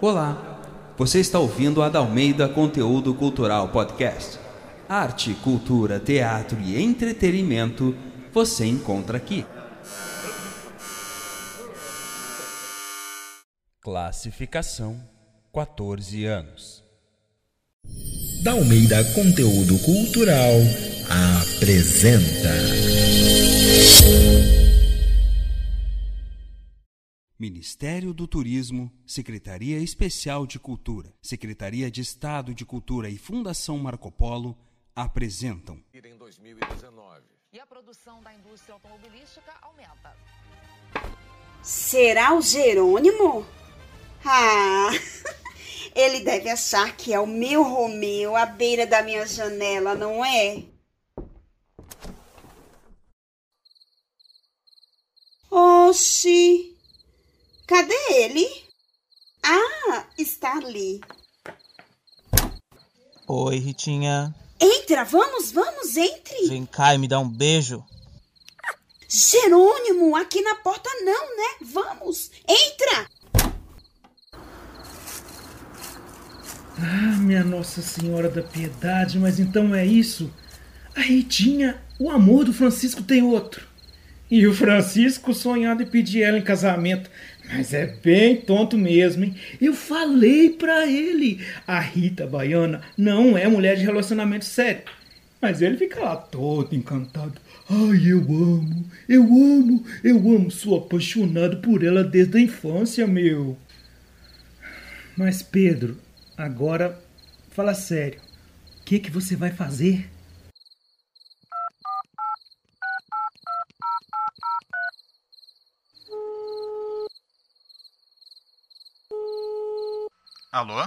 Olá, você está ouvindo a Dalmeida Conteúdo Cultural Podcast. Arte, cultura, teatro e entretenimento você encontra aqui. Classificação 14 anos. Dalmeida Conteúdo Cultural apresenta. Ministério do Turismo, Secretaria Especial de Cultura, Secretaria de Estado de Cultura e Fundação Marco Polo apresentam. em 2019. E a produção da indústria automobilística aumenta. Será o Jerônimo? Ah, ele deve achar que é o meu Romeu à beira da minha janela, não é? Oxi, cadê ele? Ah, está ali. Oi, Ritinha. Entra, vamos, vamos, entre. Vem cá e me dá um beijo. Jerônimo, aqui na porta não, né? Vamos, entra. Ah, minha Nossa Senhora da Piedade, mas então é isso? A Ritinha, o amor do Francisco tem outro. E o Francisco sonhando em pedir ela em casamento. Mas é bem tonto mesmo, hein? Eu falei pra ele. A Rita Baiana não é mulher de relacionamento sério. Mas ele fica lá todo encantado. Ai, eu amo, eu amo, eu amo. Sou apaixonado por ela desde a infância, meu. Mas Pedro, agora fala sério. O que que você vai fazer? Alô?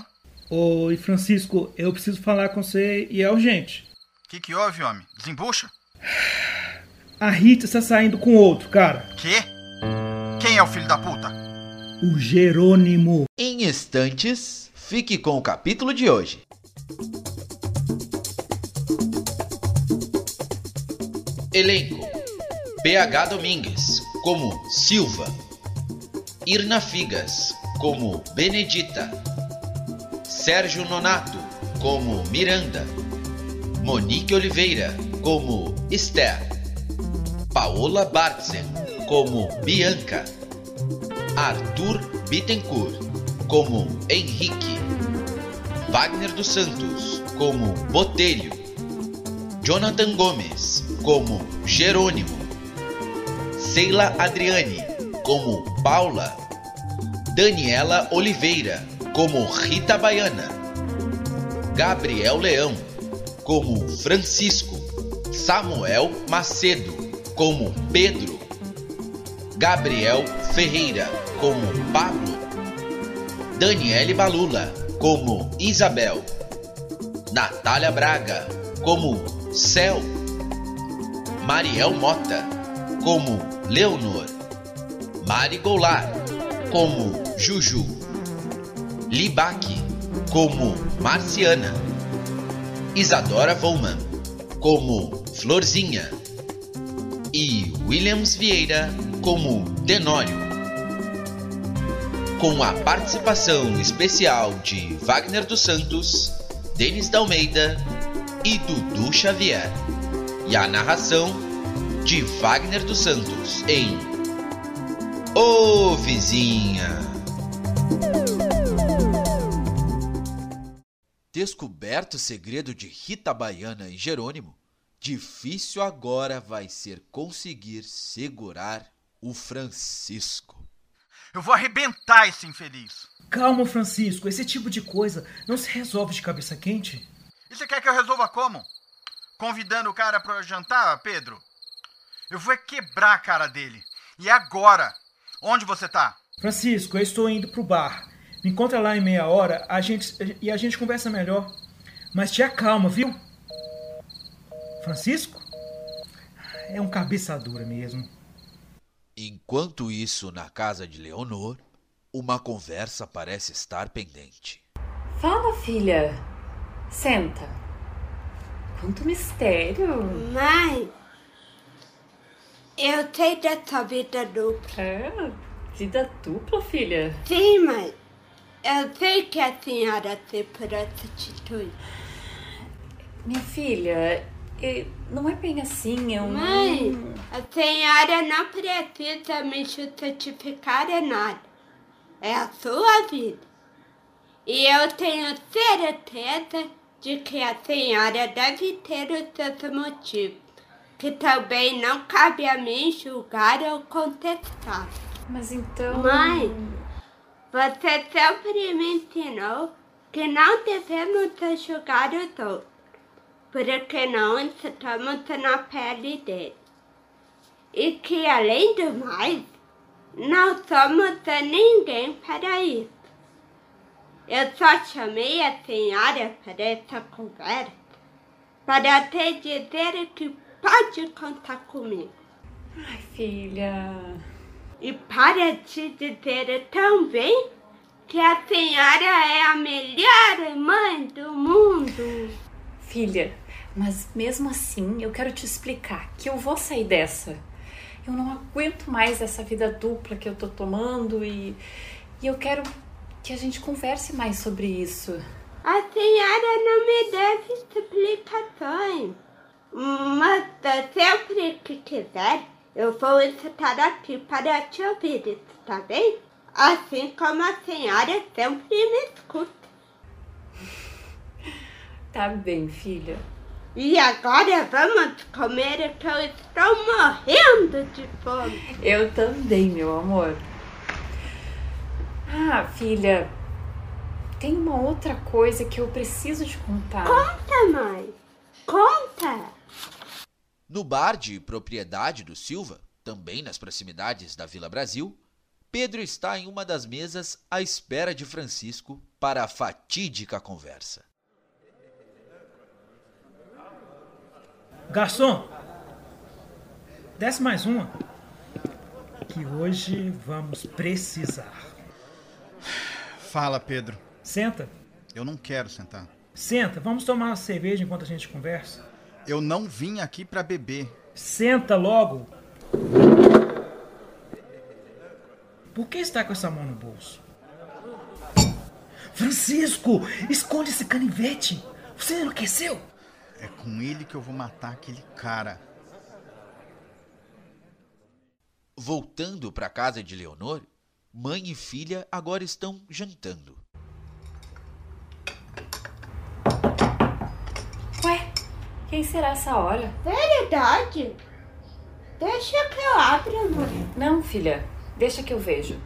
Oi, Francisco, eu preciso falar com você e é urgente. O que, que houve, homem? Desembucha? A Rita está saindo com outro, cara. Quê? Quem é o filho da puta? O Jerônimo. Em instantes, fique com o capítulo de hoje. Elenco: PH Domingues como Silva, Irna Figas como Benedita, Sérgio Nonato como Miranda, Monique Oliveira como Esther, Paola Bartzen como Bianca, Arthur Bittencourt como Henrique, Wagner dos Santos como Botelho, Jonathan Gomes como Jerônimo, Sheila Adriane como Paula, Daniela Oliveira como Rita Baiana, Gabriel Leão como Francisco, Samuel Macedo como Pedro, Gabriel Ferreira como Pablo, Daniele Balula como Isabel, Natália Braga como Céu, Mariel Mota como Leonor, Mari Goulart como Juju, Libaque como Marciana, Isadora Volman como Florzinha e Williams Vieira como Tenório. Com a participação especial de Wagner dos Santos, Denis da Almeida e Dudu Xavier. E a narração de Wagner dos Santos em Ô Vizinha. Descoberto o segredo de Rita Baiana e Jerônimo, difícil agora vai ser conseguir segurar o Francisco. Eu vou arrebentar esse infeliz. Calma, Francisco, esse tipo de coisa não se resolve de cabeça quente. E você quer que eu resolva como? Convidando o cara pra jantar, Pedro? Eu vou é quebrar a cara dele. E agora? Onde você tá? Francisco, eu estou indo pro bar. Me encontra lá em meia hora a gente, e a gente conversa melhor. Mas te acalma, viu? Francisco? É um cabeça dura mesmo. Enquanto isso, na casa de Leonor, uma conversa parece estar pendente. Fala, filha. Senta. Quanto mistério. Mãe, eu tenho dessa vida dupla. É? Vida dupla, filha? Sim, mãe. Eu sei que a senhora se por essa atitude. Minha filha, não é bem assim, eu Mãe, não... a senhora não precisa me justificar em nada. É a sua vida. E eu tenho certeza de que a senhora deve ter os seus motivos, que também não cabe a mim julgar ou contestar. Mas então... Mãe, você sempre me ensinou que não devemos julgar os outros, porque não estamos na pele deles. E que, além do mais, não somos ninguém para isso. Eu só chamei a senhora para essa conversa para te dizer que pode contar comigo. Ai, filha... E para te dizer também que a senhora é a melhor mãe do mundo. Filha, mas mesmo assim eu quero te explicar que eu vou sair dessa. Eu não aguento mais essa vida dupla que eu tô tomando e, e eu quero que a gente converse mais sobre isso. A senhora não me deve explicações. Mas sempre que quiser, eu vou estar aqui para te ouvir, está bem? Assim como a senhora sempre me escuta. Tá bem, filha. E agora vamos comer que eu estou morrendo de fome. Eu também, meu amor. Ah, filha, tem uma outra coisa que eu preciso te contar. Conta, mãe. Conta. No bar de propriedade do Silva, também nas proximidades da Vila Brasil, Pedro está em uma das mesas à espera de Francisco para a fatídica conversa. Garçom, desce mais uma. Que hoje vamos precisar. Fala, Pedro. Senta, Eu não quero sentar. senta, vamos tomar uma cerveja enquanto a gente conversa. Eu não vim aqui pra beber. Senta logo. Por que está com essa mão no bolso? Francisco, esconde esse canivete. Você enlouqueceu? É com ele que eu vou matar aquele cara. Voltando para a casa de Leonor, mãe e filha agora estão jantando. Ué, quem será essa hora? Verdade. Deixa que eu abra, mãe. Não, filha, deixa que eu vejo.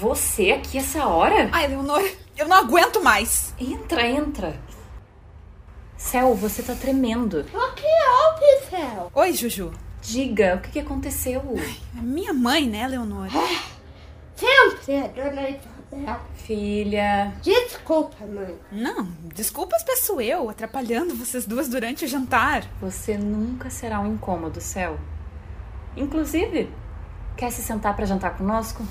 Você aqui essa hora? Ai, Leonor, eu não aguento mais. Entra, entra. Céu, você tá tremendo. O que houve, Céu? Oi, Juju. Diga, o que, que aconteceu? É minha mãe, né, Leonor? Sempre a dona Isabel. Filha. Desculpa, mãe. Não, desculpas peço eu, atrapalhando vocês duas durante o jantar. Você nunca será um incômodo, Céu. Inclusive, quer se sentar para jantar conosco?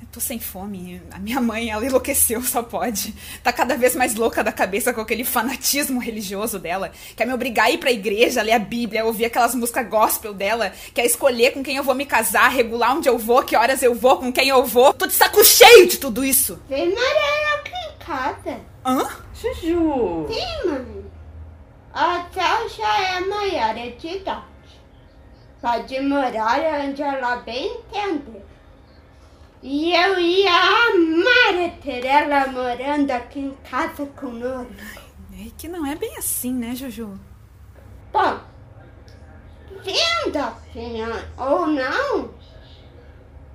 Eu tô sem fome. A minha mãe, ela enlouqueceu, só pode. Tá cada vez mais louca da cabeça com aquele fanatismo religioso dela. Quer me obrigar a ir pra igreja, ler a Bíblia, ouvir aquelas músicas gospel dela. Quer escolher com quem eu vou me casar, regular onde eu vou, que horas eu vou, com quem eu vou. Tô de saco cheio de tudo isso. Vem morar aqui em casa. Hã? Juju! Sim, mãe. A Céu já é maior de idade. Pode morar onde ela bem entender. E eu ia amar ter ela morando aqui em casa conosco. É que não é bem assim, né, Juju? Bom, sendo assim ou não,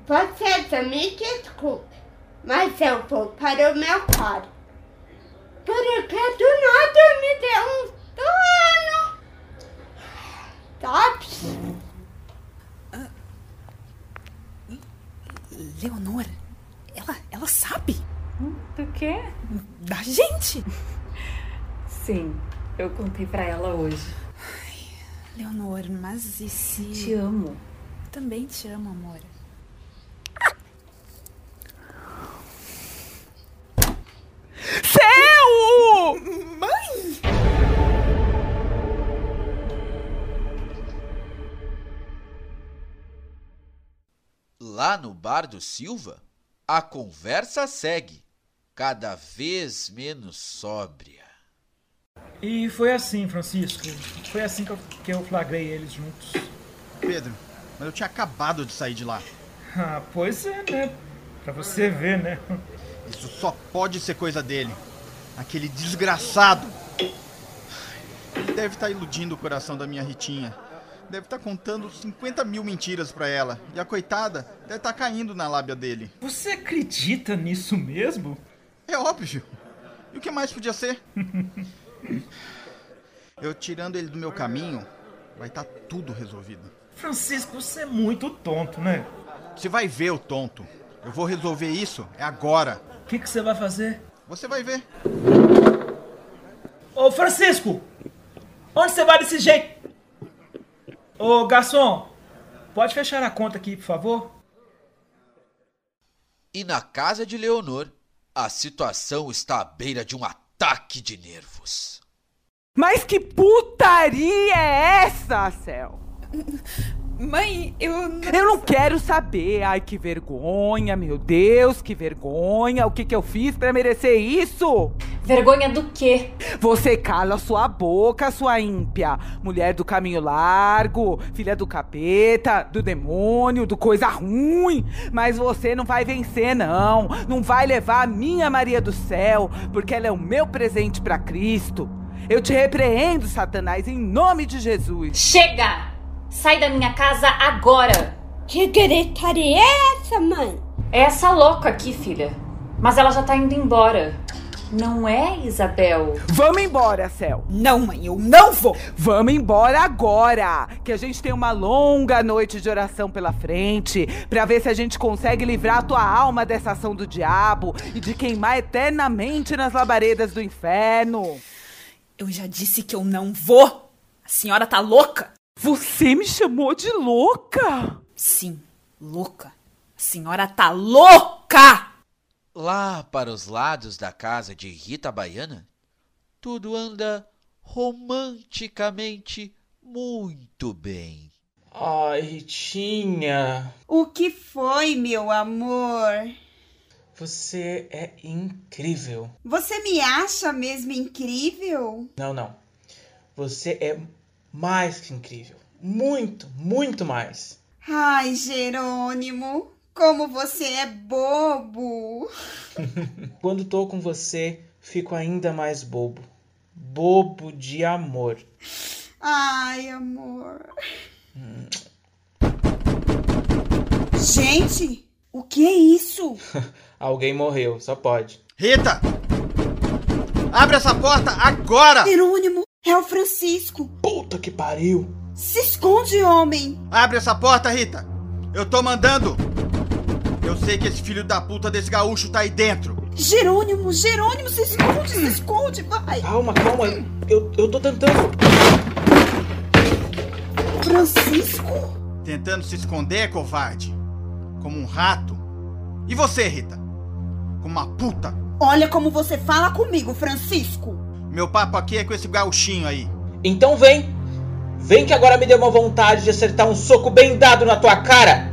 vocês me desculpem, mas eu vou para o meu quarto. Porque do nada me deu um sono. Sabe? Leonor, ela, ela sabe Do quê? da gente. Sim, eu contei pra ela hoje. Leonor, mas e se... Te amo. Também te amo, amor. Lá no bar do Silva, a conversa segue, cada vez menos sóbria. E foi assim, Francisco. Foi assim que eu, que eu flagrei eles juntos. Pedro, mas eu tinha acabado de sair de lá. Ah, pois é, né? Pra você ver, né? Isso só pode ser coisa dele. Aquele desgraçado. Ele deve estar iludindo o coração da minha Ritinha. Deve estar contando 50 mil mentiras pra ela. E a coitada deve estar caindo na lábia dele. Você acredita nisso mesmo? É óbvio. E o que mais podia ser? Eu tirando ele do meu caminho, vai estar tudo resolvido. Francisco, você é muito tonto, né? Você vai ver, o tonto. Eu vou resolver isso, é agora. O que, que você vai fazer? Você vai ver. Ô, Francisco! Onde você vai desse jeito? Ô, garçom, pode fechar a conta aqui, por favor? E na casa de Leonor, a situação está à beira de um ataque de nervos. Mas que putaria é essa, Cel? Mãe, eu não. Eu não quero saber. Ai, que vergonha, meu Deus, que vergonha. O que, que eu fiz para merecer isso? Vergonha do quê? Você cala sua boca, sua ímpia. Mulher do caminho largo, filha do capeta, do demônio, do coisa ruim. Mas você não vai vencer, não. Não vai levar a minha Maria do céu, porque ela é o meu presente para Cristo. Eu te repreendo, Satanás, em nome de Jesus. Chega! Sai da minha casa agora! Que gritaria é essa, mãe? É essa louca aqui, filha. Mas ela já tá indo embora. Não é, Isabel? Vamos embora, Cel. Não, mãe, eu não vou. Vamos embora agora, que a gente tem uma longa noite de oração pela frente, para ver se a gente consegue livrar a tua alma dessa ação do diabo e de queimar eternamente nas labaredas do inferno. Eu já disse que eu não vou. A senhora tá louca? Você me chamou de louca? Sim, louca. A senhora tá louca! Lá para os lados da casa de Rita Baiana, tudo anda romanticamente muito bem. Ai, Ritinha. O que foi, meu amor? Você é incrível. Você me acha mesmo incrível? Não, não. Você é mais que incrível. Muito, muito mais. Ai, Jerônimo, como você é bobo. Quando tô com você, fico ainda mais bobo. Bobo de amor. Ai, amor. Gente, o que é isso? Alguém morreu, só pode. Rita! Abre essa porta agora! Jerônimo, é o Francisco. Puta que pariu! Se esconde, homem! Abre essa porta, Rita! Eu tô mandando! Eu sei que esse filho da puta desse gaúcho tá aí dentro! Jerônimo, Jerônimo, se esconde, se esconde, vai! Calma, calma, eu, eu tô tentando. Francisco? Tentando se esconder, covarde? Como um rato? E você, Rita? Como uma puta? Olha como você fala comigo, Francisco! Meu papo aqui é com esse gauchinho aí. Então vem! Vem que agora me deu uma vontade de acertar um soco bem dado na tua cara!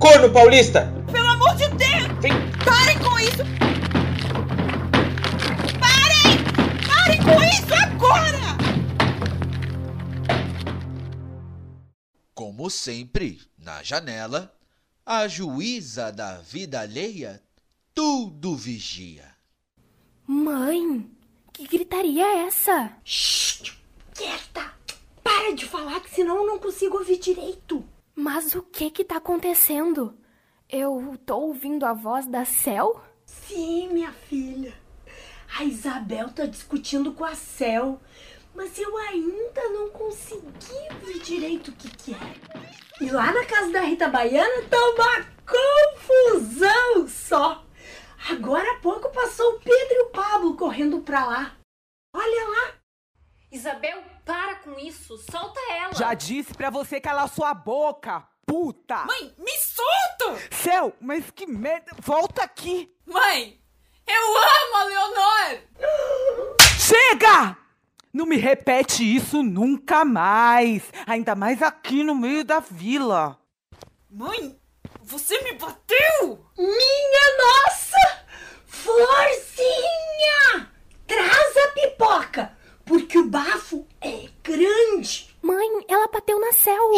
Corno paulista! Pelo amor de Deus! Vem! Parem com isso! Parem! Parem com isso agora! Como sempre, na janela, a juíza da vida alheia tudo vigia. Mãe, que gritaria é essa? Shhh! Quieta! Para de falar, que senão eu não consigo ouvir direito. Mas o que que tá acontecendo? Eu tô ouvindo a voz da Cel? Sim, minha filha. A Isabel tá discutindo com a Cel, mas eu ainda não consegui ver direito o que que é. E lá na casa da Rita Baiana tá uma confusão só. Agora há pouco passou o Pedro e o Pablo correndo pra lá. Olha lá. Isabel, para com isso. Solta ela. Já disse pra você calar sua boca, puta! Mãe, me solta! Céu, mas que merda! Volta aqui! Mãe, eu amo a Leonor! Chega! Não me repete isso nunca mais! Ainda mais aqui no meio da vila. Mãe, Você me bateu! Minha nossa! Florzinha! Traz a pipoca, porque o bafo é grande. Mãe, ela bateu na céu.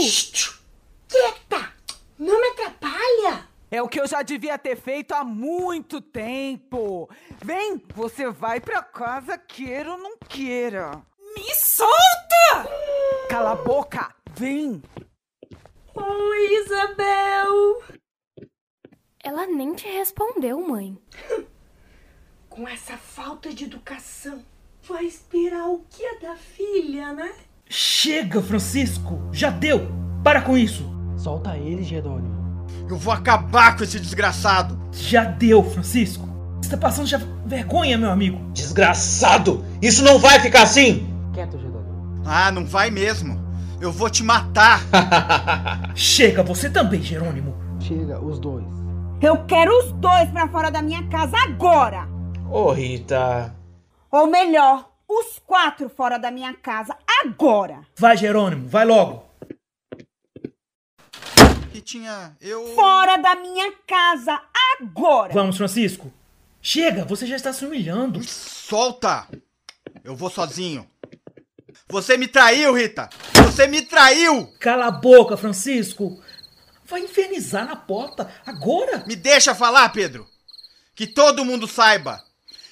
Quieta! Não me atrapalha! É o que eu já devia ter feito há muito tempo. Vem, você vai pra casa, queira ou não queira. Me solta! Cala a boca, vem. Oi, Isabel! Ela nem te respondeu, mãe. Com essa falta de educação, vai esperar o que é da filha, né? Chega, Francisco! Já deu! Para com isso! Solta ele, Jerônimo. Eu vou acabar com esse desgraçado! Já deu, Francisco! Você tá passando já vergonha, meu amigo! Desgraçado! Isso não vai ficar assim! Quieto, Jerônimo. Ah, não vai mesmo! Eu vou te matar! Chega, você também, Jerônimo! Chega, os dois. Eu quero os dois pra fora da minha casa agora! Ô, Rita. Ou melhor, os quatro fora da minha casa agora! Vai, Jerônimo, vai logo! Ritinha, eu. Fora da minha casa agora! Vamos, Francisco! Chega, você já está se humilhando! Solta! Eu vou sozinho. Você me traiu, Rita! Você me traiu! Cala a boca, Francisco! Vai infernizar na porta agora! Me deixa falar, Pedro! Que todo mundo saiba!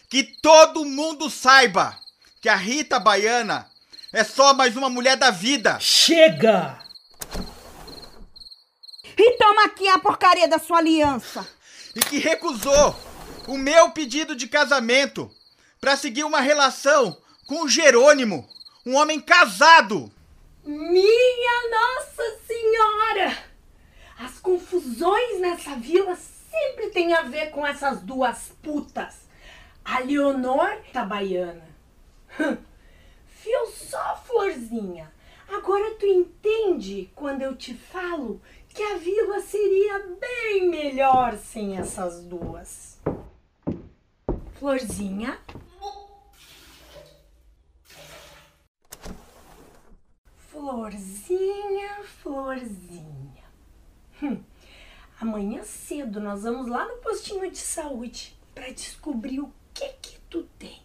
Que todo mundo saiba! Que a Rita Baiana é só mais uma mulher da vida! Chega! E toma aqui a porcaria da sua aliança! E que recusou o meu pedido de casamento para seguir uma relação com o Jerônimo, um homem casado! Minha Nossa Senhora! As confusões nessa vila sempre têm a ver com essas duas putas. A Leonor tá baiana. Viu só, Florzinha? Agora tu entende quando eu te falo que a vila seria bem melhor sem essas duas. Florzinha? Florzinha, Florzinha. Hum, amanhã cedo nós vamos lá no postinho de saúde para descobrir o tem.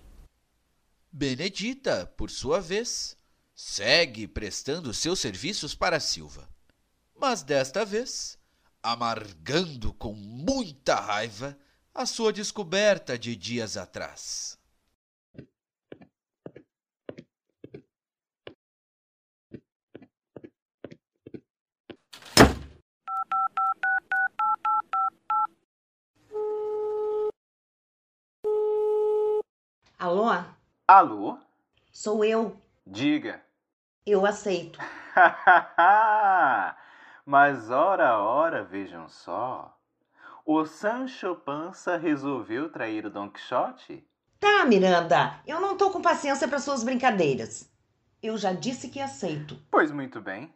Benedita, por sua vez, segue prestando seus serviços para Silva. Mas desta vez, amargando com muita raiva a sua descoberta de dias atrás. Alô? Alô? Sou eu. Diga. Eu aceito. Mas ora, ora, vejam só. O Sancho Panza resolveu trair o Don Quixote? Tá, Miranda, eu não tô com paciência para suas brincadeiras. Eu já disse que aceito. Pois muito bem.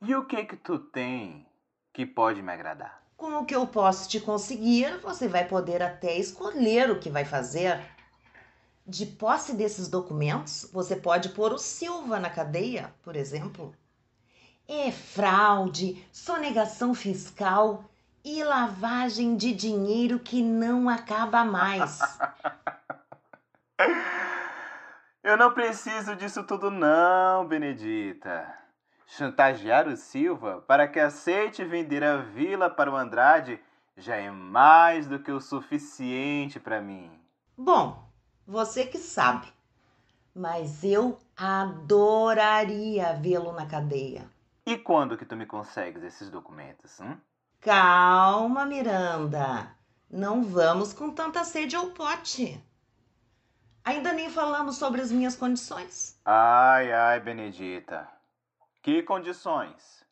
E o que que tu tem que pode me agradar? Com o que eu posso te conseguir, você vai poder até escolher o que vai fazer. De posse desses documentos, você pode pôr o Silva na cadeia, por exemplo. É fraude, sonegação fiscal e lavagem de dinheiro que não acaba mais. Eu não preciso disso tudo não, Benedita. Chantagear o Silva para que aceite vender a vila para o Andrade já é mais do que o suficiente para mim. Bom, você que sabe. Mas eu adoraria vê-lo na cadeia. E quando que tu me consegues esses documentos, hum? Calma, Miranda. Não vamos com tanta sede ao pote. Ainda nem falamos sobre as minhas condições. Ai, ai, Benedita. Que condições?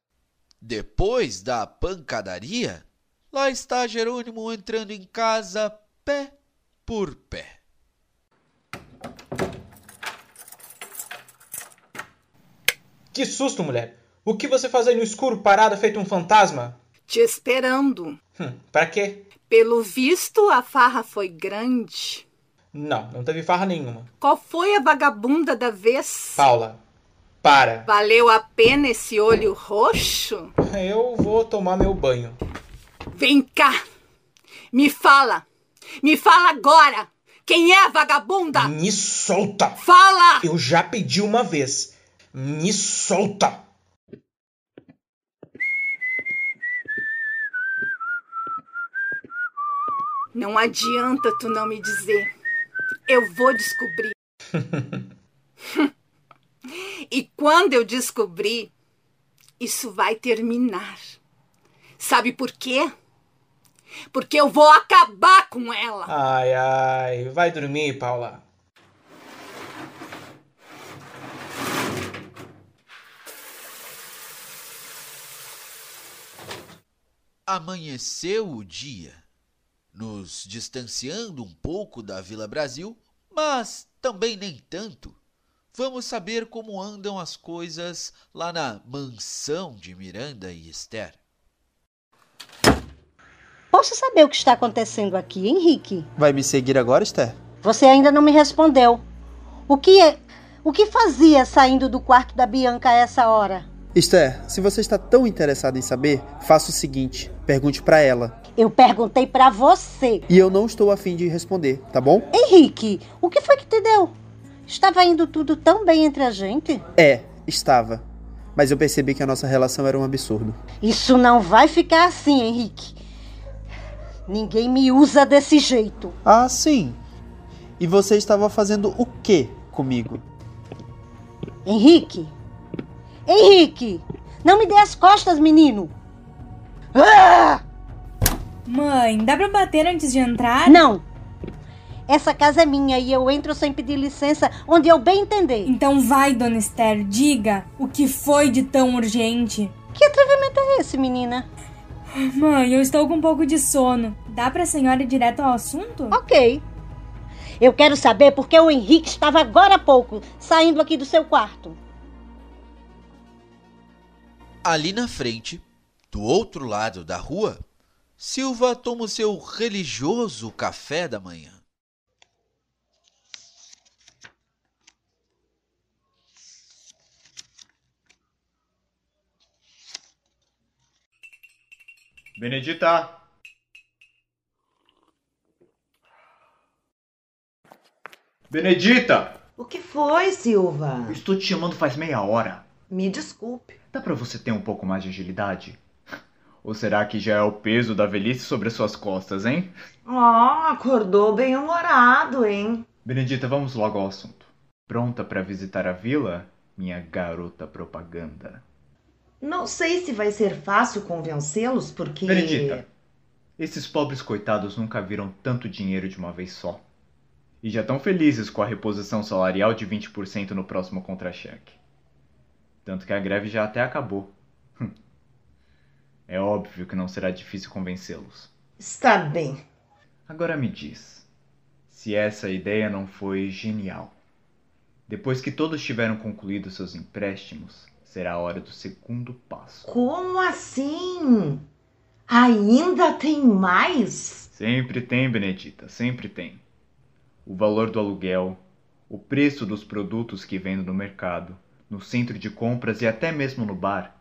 Depois da pancadaria, lá está Jerônimo entrando em casa pé por pé. Que susto, mulher! O que você faz aí no escuro, parada, feito um fantasma? Te esperando. Hum, pra quê? Pelo visto, a farra foi grande. Não, não teve farra nenhuma. Qual foi a vagabunda da vez? Paula, para. Valeu a pena esse olho roxo? Eu vou tomar meu banho. Vem cá. Me fala. Me fala agora. Quem é a vagabunda? Me solta. Fala! Eu já pedi uma vez. Me solta. Não adianta tu não me dizer. Eu vou descobrir. e quando eu descobrir, isso vai terminar. Sabe por quê? Porque eu vou acabar com ela. Ai, ai. Vai dormir, Paula. Amanheceu o dia, nos distanciando um pouco da Vila Brasil, mas também nem tanto. Vamos saber como andam as coisas lá na mansão de Miranda e Esther. Posso saber o que está acontecendo aqui, Henrique? Vai me seguir agora, Esther? Você ainda não me respondeu. O que é, o que fazia saindo do quarto da Bianca a essa hora? Esther, se você está tão interessada em saber, faça o seguinte: pergunte para ela. Eu perguntei para você. E eu não estou afim de responder, tá bom? Henrique, o que foi que te deu? Estava indo tudo tão bem entre a gente? É, estava. Mas eu percebi que a nossa relação era um absurdo. Isso não vai ficar assim, Henrique. Ninguém me usa desse jeito. Ah, sim. E você estava fazendo o que comigo? Henrique! Henrique! Não me dê as costas, menino! Ah! Mãe, dá pra bater antes de entrar? Não! Essa casa é minha e eu entro sem pedir licença onde eu bem entender. Então vai, dona Esther, diga o que foi de tão urgente. Que atrevimento é esse, menina? Mãe, eu estou com um pouco de sono. Dá pra senhora ir direto ao assunto? Ok. Eu quero saber por que o Henrique estava agora há pouco saindo aqui do seu quarto. Ali na frente, do outro lado da rua, Silva toma o seu religioso café da manhã. Benedita! Benedita! O que foi, Silva? Eu estou te chamando faz meia hora. Me desculpe. Dá pra você ter um pouco mais de agilidade? Ou será que já é o peso da velhice sobre as suas costas, hein? Oh, acordou bem humorado, hein? Benedita, vamos logo ao assunto. Pronta para visitar a vila, minha garota propaganda? Não sei se vai ser fácil convencê-los, porque. Benedita, esses pobres coitados nunca viram tanto dinheiro de uma vez só. E já estão felizes com a reposição salarial de 20% no próximo contra-cheque. Tanto que a greve já até acabou. É óbvio que não será difícil convencê-los. Está bem. Agora me diz, se essa ideia não foi genial. Depois que todos tiveram concluído seus empréstimos, será a hora do segundo passo. Como assim? Ainda tem mais? Sempre tem, Benedita, sempre tem. O valor do aluguel, o preço dos produtos que vendo no mercado, no centro de compras e até mesmo no bar,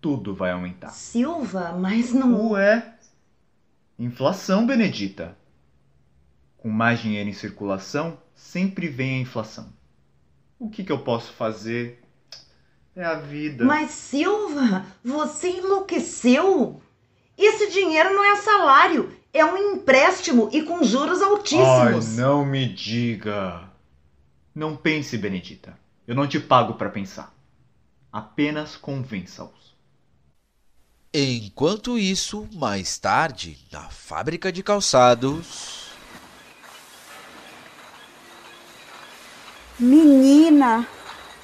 tudo vai aumentar. Silva, mas não. Ué? Inflação, Benedita. Com mais dinheiro em circulação, sempre vem a inflação. O que, que eu posso fazer? É a vida. Mas, Silva, você enlouqueceu? Esse dinheiro não é salário, é um empréstimo e com juros altíssimos. Ai, não me diga. Não pense, Benedita. Eu não te pago para pensar. Apenas convença-os. Enquanto isso, mais tarde, na fábrica de calçados. Menina,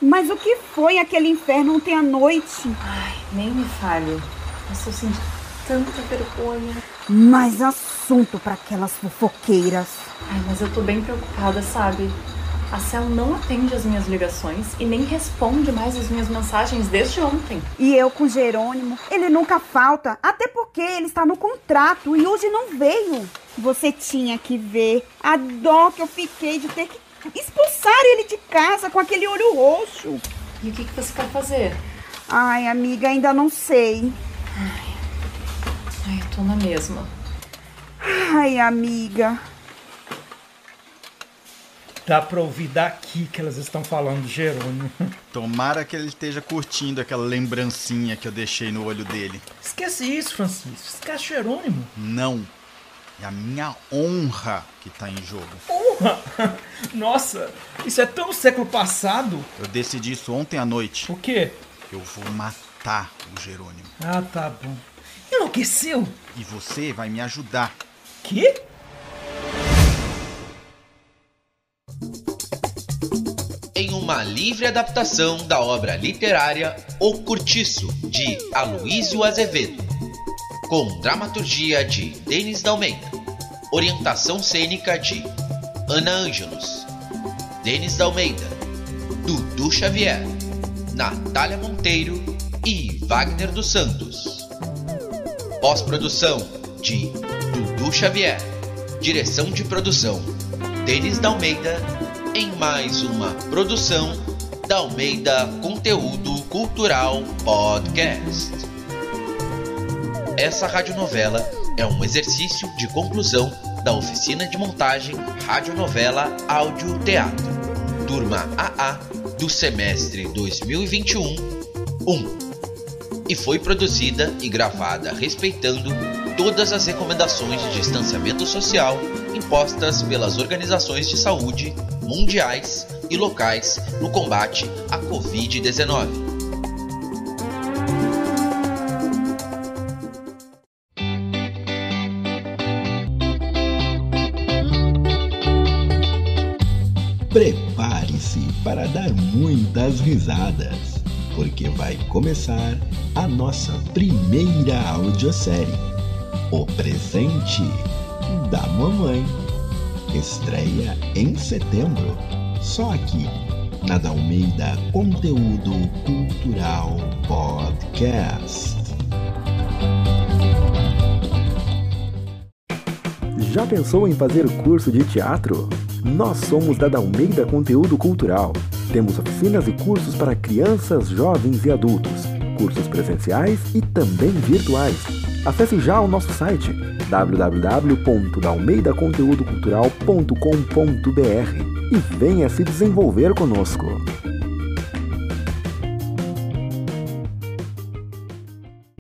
mas o que foi aquele inferno ontem à noite? Ai, nem me fale. Eu estou sentindo tanta vergonha. Mais assunto para aquelas fofoqueiras. Ai, mas eu tô bem preocupada, sabe? A Cel não atende as minhas ligações e nem responde mais as minhas mensagens desde ontem. E eu com Jerônimo, ele nunca falta, até porque ele está no contrato e hoje não veio. Você tinha que ver a dó que eu fiquei de ter que expulsar ele de casa com aquele olho roxo. E o que, que você quer fazer? Ai, amiga, ainda não sei. Ai, eu tô na mesma. Ai, amiga. Dá pra ouvir daqui que elas estão falando do Jerônimo. Tomara que ele esteja curtindo aquela lembrancinha que eu deixei no olho dele. Esquece isso, Francisco. Esquece Jerônimo. Não. É a minha honra que tá em jogo. Honra? Nossa, isso é tão século passado. Eu decidi isso ontem à noite. O quê? Eu vou matar o Jerônimo. Ah, tá bom. Enlouqueceu? E você vai me ajudar. Quê? Uma livre adaptação da obra literária O Curtiço, de Aloísio Azevedo, com dramaturgia de Denis Dalmeida, orientação cênica de Ana Ângelos, Denis Dalmeida, Dudu Xavier, Natália Monteiro e Wagner dos Santos. Pós-produção de Dudu Xavier. Direção de produção Denis Dalmeida em mais uma produção da Almeida Conteúdo Cultural Podcast. Essa radionovela é um exercício de conclusão da oficina de montagem Radionovela Áudio Teatro, turma AA do semestre 2021 1 e foi produzida e gravada respeitando todas as recomendações de distanciamento social impostas pelas organizações de saúde mundiais e locais no combate à Covid-19. Prepare-se para dar muitas risadas, porque vai começar a nossa primeira audiosérie, O Presente da Mamãe. Estreia em setembro, só aqui na Dalmeida Conteúdo Cultural Podcast. Já pensou em fazer curso de teatro? Nós somos da Dalmeida Conteúdo Cultural. Temos oficinas e cursos para crianças, jovens e adultos, cursos presenciais e também virtuais. Acesse já o nosso site www.dalmeidaconteudocultural.com.br e venha se desenvolver conosco.